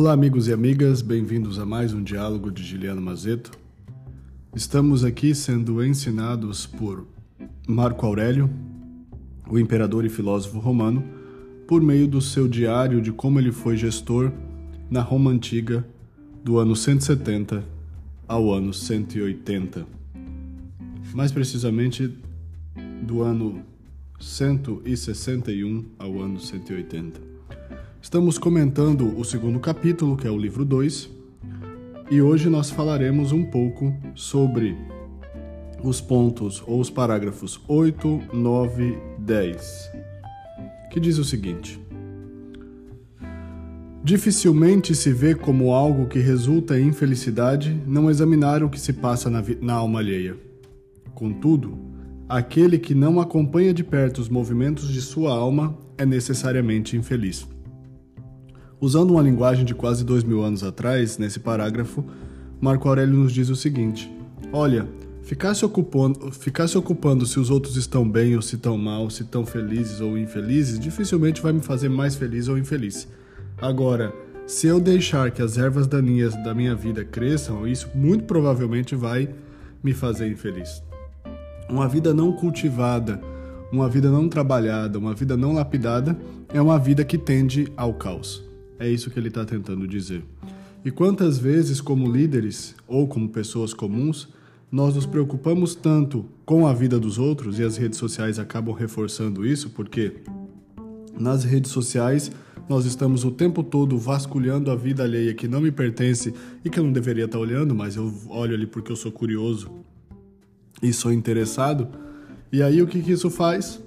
Olá, amigos e amigas, bem-vindos a mais um diálogo de Giliano Mazeto. Estamos aqui sendo ensinados por Marco Aurélio, o imperador e filósofo romano, por meio do seu diário de como ele foi gestor na Roma antiga do ano 170 ao ano 180. Mais precisamente do ano 161 ao ano 180. Estamos comentando o segundo capítulo, que é o livro 2, e hoje nós falaremos um pouco sobre os pontos ou os parágrafos 8, 9, 10, que diz o seguinte: Dificilmente se vê como algo que resulta em infelicidade não examinar o que se passa na, na alma alheia. Contudo, aquele que não acompanha de perto os movimentos de sua alma é necessariamente infeliz. Usando uma linguagem de quase dois mil anos atrás, nesse parágrafo, Marco Aurélio nos diz o seguinte: Olha, ficar se, ocupando, ficar se ocupando se os outros estão bem ou se estão mal, se estão felizes ou infelizes, dificilmente vai me fazer mais feliz ou infeliz. Agora, se eu deixar que as ervas daninhas da minha vida cresçam, isso muito provavelmente vai me fazer infeliz. Uma vida não cultivada, uma vida não trabalhada, uma vida não lapidada é uma vida que tende ao caos. É isso que ele está tentando dizer. E quantas vezes, como líderes ou como pessoas comuns, nós nos preocupamos tanto com a vida dos outros e as redes sociais acabam reforçando isso, porque nas redes sociais nós estamos o tempo todo vasculhando a vida alheia que não me pertence e que eu não deveria estar olhando, mas eu olho ali porque eu sou curioso e sou interessado. E aí o que, que isso faz?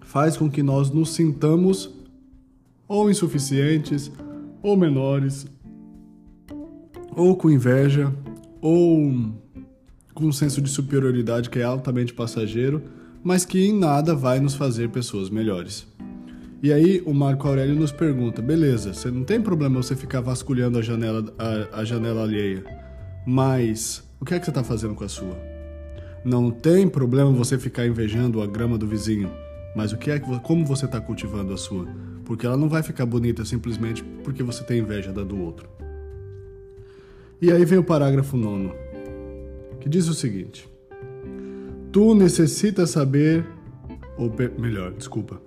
Faz com que nós nos sintamos ou insuficientes, ou menores, ou com inveja, ou com um senso de superioridade que é altamente passageiro, mas que em nada vai nos fazer pessoas melhores. E aí o Marco Aurélio nos pergunta: beleza, você não tem problema você ficar vasculhando a janela, a, a janela alheia, mas o que é que você está fazendo com a sua? Não tem problema você ficar invejando a grama do vizinho, mas o que é que como você está cultivando a sua? Porque ela não vai ficar bonita simplesmente porque você tem inveja da do outro. E aí vem o parágrafo nono, que diz o seguinte: Tu necessitas saber, ou melhor, desculpa,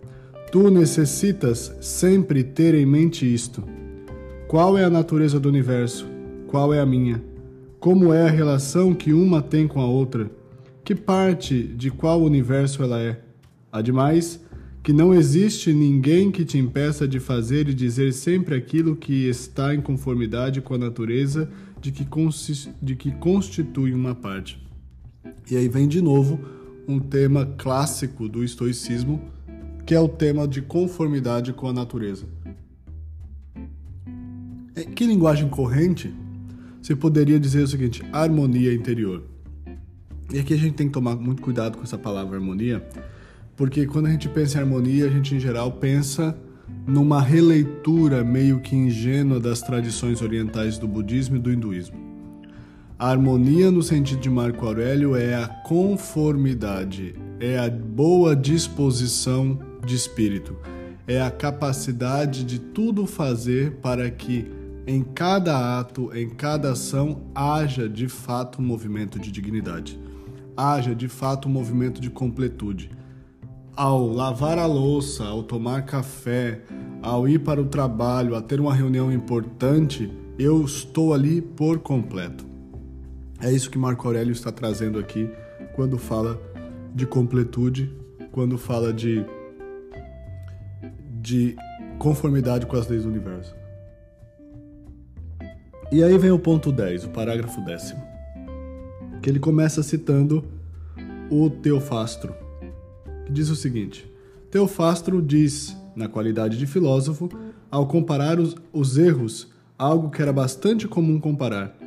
tu necessitas sempre ter em mente isto. Qual é a natureza do universo? Qual é a minha? Como é a relação que uma tem com a outra? Que parte de qual universo ela é? Ademais, que não existe ninguém que te impeça de fazer e dizer sempre aquilo que está em conformidade com a natureza de que, de que constitui uma parte. E aí vem de novo um tema clássico do estoicismo, que é o tema de conformidade com a natureza. Em é, que linguagem corrente se poderia dizer o seguinte: harmonia interior? E aqui a gente tem que tomar muito cuidado com essa palavra harmonia, porque quando a gente pensa em harmonia, a gente em geral pensa numa releitura meio que ingênua das tradições orientais do budismo e do hinduísmo. A harmonia, no sentido de Marco Aurélio, é a conformidade, é a boa disposição de espírito, é a capacidade de tudo fazer para que em cada ato, em cada ação, haja de fato um movimento de dignidade, haja de fato um movimento de completude ao lavar a louça, ao tomar café, ao ir para o trabalho, a ter uma reunião importante, eu estou ali por completo. É isso que Marco Aurélio está trazendo aqui quando fala de completude, quando fala de, de conformidade com as leis do universo. E aí vem o ponto 10, o parágrafo décimo, que ele começa citando o Teofastro que diz o seguinte: Teofastro diz, na qualidade de filósofo, ao comparar os, os erros, algo que era bastante comum comparar,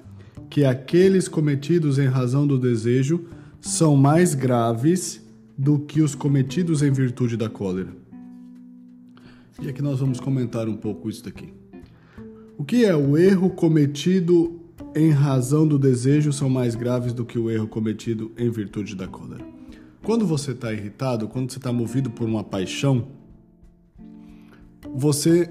que aqueles cometidos em razão do desejo são mais graves do que os cometidos em virtude da cólera. E aqui nós vamos comentar um pouco isso daqui. O que é o erro cometido em razão do desejo são mais graves do que o erro cometido em virtude da cólera? Quando você está irritado, quando você está movido por uma paixão, você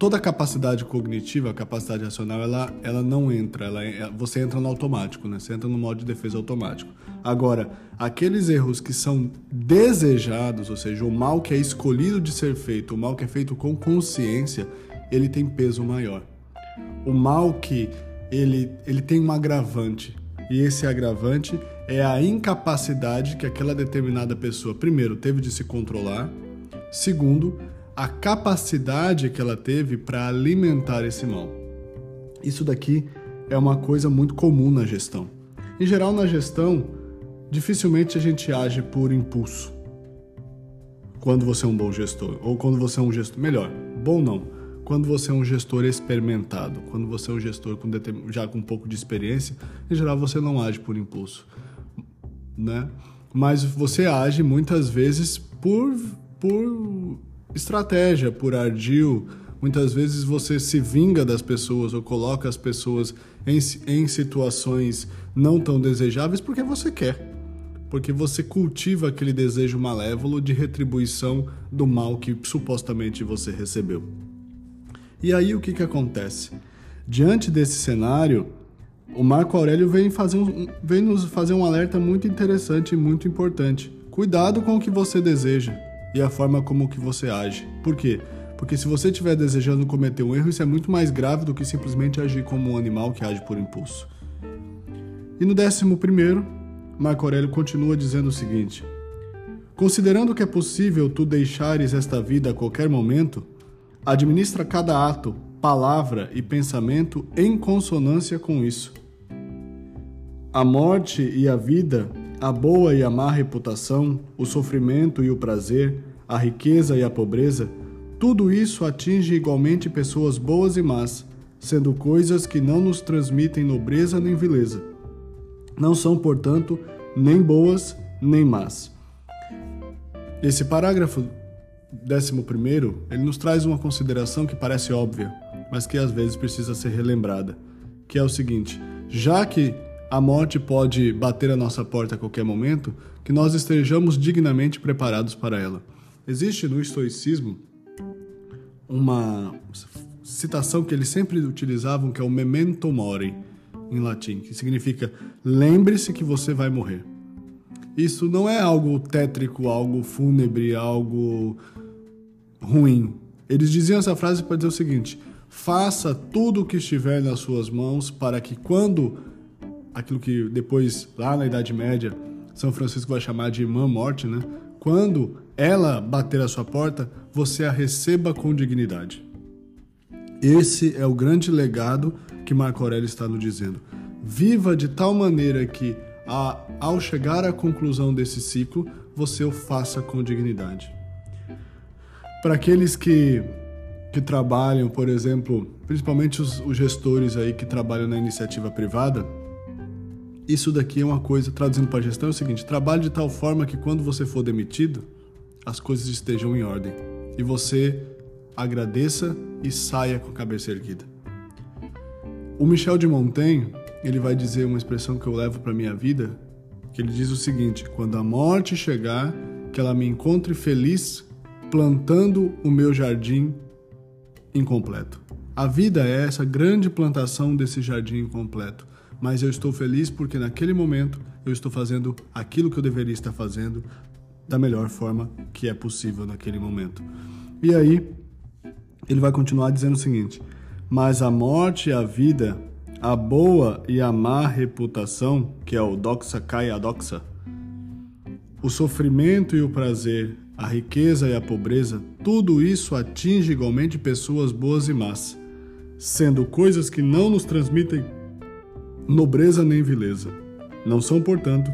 toda a capacidade cognitiva, a capacidade racional, ela, ela não entra, ela, você entra no automático, né? Você entra no modo de defesa automático. Agora, aqueles erros que são desejados, ou seja, o mal que é escolhido de ser feito, o mal que é feito com consciência, ele tem peso maior. O mal que ele, ele tem um agravante, e esse agravante é a incapacidade que aquela determinada pessoa, primeiro, teve de se controlar, segundo, a capacidade que ela teve para alimentar esse mal. Isso daqui é uma coisa muito comum na gestão. Em geral, na gestão, dificilmente a gente age por impulso. Quando você é um bom gestor, ou quando você é um gestor, melhor, bom não, quando você é um gestor experimentado, quando você é um gestor com já com um pouco de experiência, em geral você não age por impulso, né? Mas você age muitas vezes por por estratégia, por ardil. Muitas vezes você se vinga das pessoas ou coloca as pessoas em, em situações não tão desejáveis porque você quer. Porque você cultiva aquele desejo malévolo de retribuição do mal que supostamente você recebeu. E aí o que, que acontece? Diante desse cenário, o Marco Aurélio vem, fazer um, vem nos fazer um alerta muito interessante e muito importante. Cuidado com o que você deseja e a forma como que você age. Por quê? Porque se você estiver desejando cometer um erro, isso é muito mais grave do que simplesmente agir como um animal que age por impulso. E no décimo primeiro, Marco Aurélio continua dizendo o seguinte: Considerando que é possível tu deixares esta vida a qualquer momento, administra cada ato, palavra e pensamento em consonância com isso. A morte e a vida a boa e a má reputação, o sofrimento e o prazer, a riqueza e a pobreza, tudo isso atinge igualmente pessoas boas e más, sendo coisas que não nos transmitem nobreza nem vileza. Não são, portanto, nem boas nem más. Esse parágrafo 11 ele nos traz uma consideração que parece óbvia, mas que às vezes precisa ser relembrada, que é o seguinte: já que a morte pode bater a nossa porta a qualquer momento, que nós estejamos dignamente preparados para ela. Existe no estoicismo uma citação que eles sempre utilizavam, que é o memento mori, em latim, que significa lembre-se que você vai morrer. Isso não é algo tétrico, algo fúnebre, algo ruim. Eles diziam essa frase para dizer o seguinte: faça tudo o que estiver nas suas mãos para que quando aquilo que depois, lá na Idade Média, São Francisco vai chamar de irmã morte, né? Quando ela bater a sua porta, você a receba com dignidade. Esse é o grande legado que Marco Aurélio está nos dizendo. Viva de tal maneira que, ao chegar à conclusão desse ciclo, você o faça com dignidade. Para aqueles que, que trabalham, por exemplo, principalmente os, os gestores aí que trabalham na iniciativa privada, isso daqui é uma coisa, traduzindo para a gestão, é o seguinte: trabalhe de tal forma que quando você for demitido, as coisas estejam em ordem e você agradeça e saia com a cabeça erguida. O Michel de Montaigne, ele vai dizer uma expressão que eu levo para minha vida, que ele diz o seguinte: quando a morte chegar, que ela me encontre feliz plantando o meu jardim incompleto. A vida é essa grande plantação desse jardim incompleto mas eu estou feliz porque naquele momento eu estou fazendo aquilo que eu deveria estar fazendo da melhor forma que é possível naquele momento. E aí, ele vai continuar dizendo o seguinte: Mas a morte e a vida, a boa e a má reputação, que é o doxa kai adoxa, o sofrimento e o prazer, a riqueza e a pobreza, tudo isso atinge igualmente pessoas boas e más, sendo coisas que não nos transmitem nobreza nem vileza. Não são, portanto,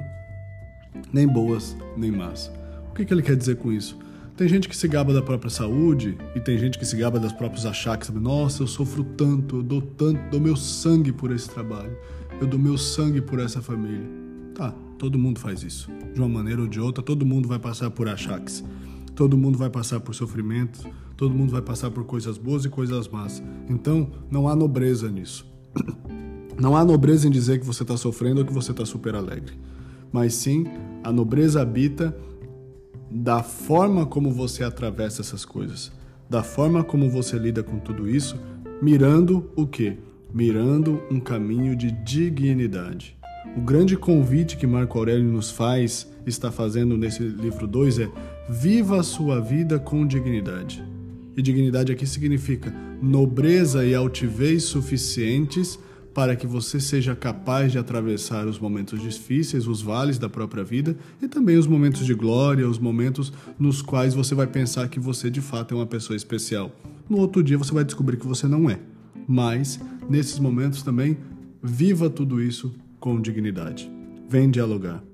nem boas nem más. O que, que ele quer dizer com isso? Tem gente que se gaba da própria saúde e tem gente que se gaba das próprios achaques. Nossa, eu sofro tanto, eu dou tanto, dou meu sangue por esse trabalho, eu dou meu sangue por essa família. Tá, todo mundo faz isso. De uma maneira ou de outra, todo mundo vai passar por achaques. Todo mundo vai passar por sofrimentos, todo mundo vai passar por coisas boas e coisas más. Então, não há nobreza nisso. Não há nobreza em dizer que você está sofrendo ou que você está super alegre, mas sim a nobreza habita da forma como você atravessa essas coisas, da forma como você lida com tudo isso, mirando o quê? Mirando um caminho de dignidade. O grande convite que Marco Aurélio nos faz, está fazendo nesse livro 2 é: viva a sua vida com dignidade. E dignidade aqui significa nobreza e altivez suficientes para que você seja capaz de atravessar os momentos difíceis, os vales da própria vida e também os momentos de glória, os momentos nos quais você vai pensar que você de fato é uma pessoa especial. No outro dia você vai descobrir que você não é. Mas, nesses momentos também, viva tudo isso com dignidade. Vem dialogar.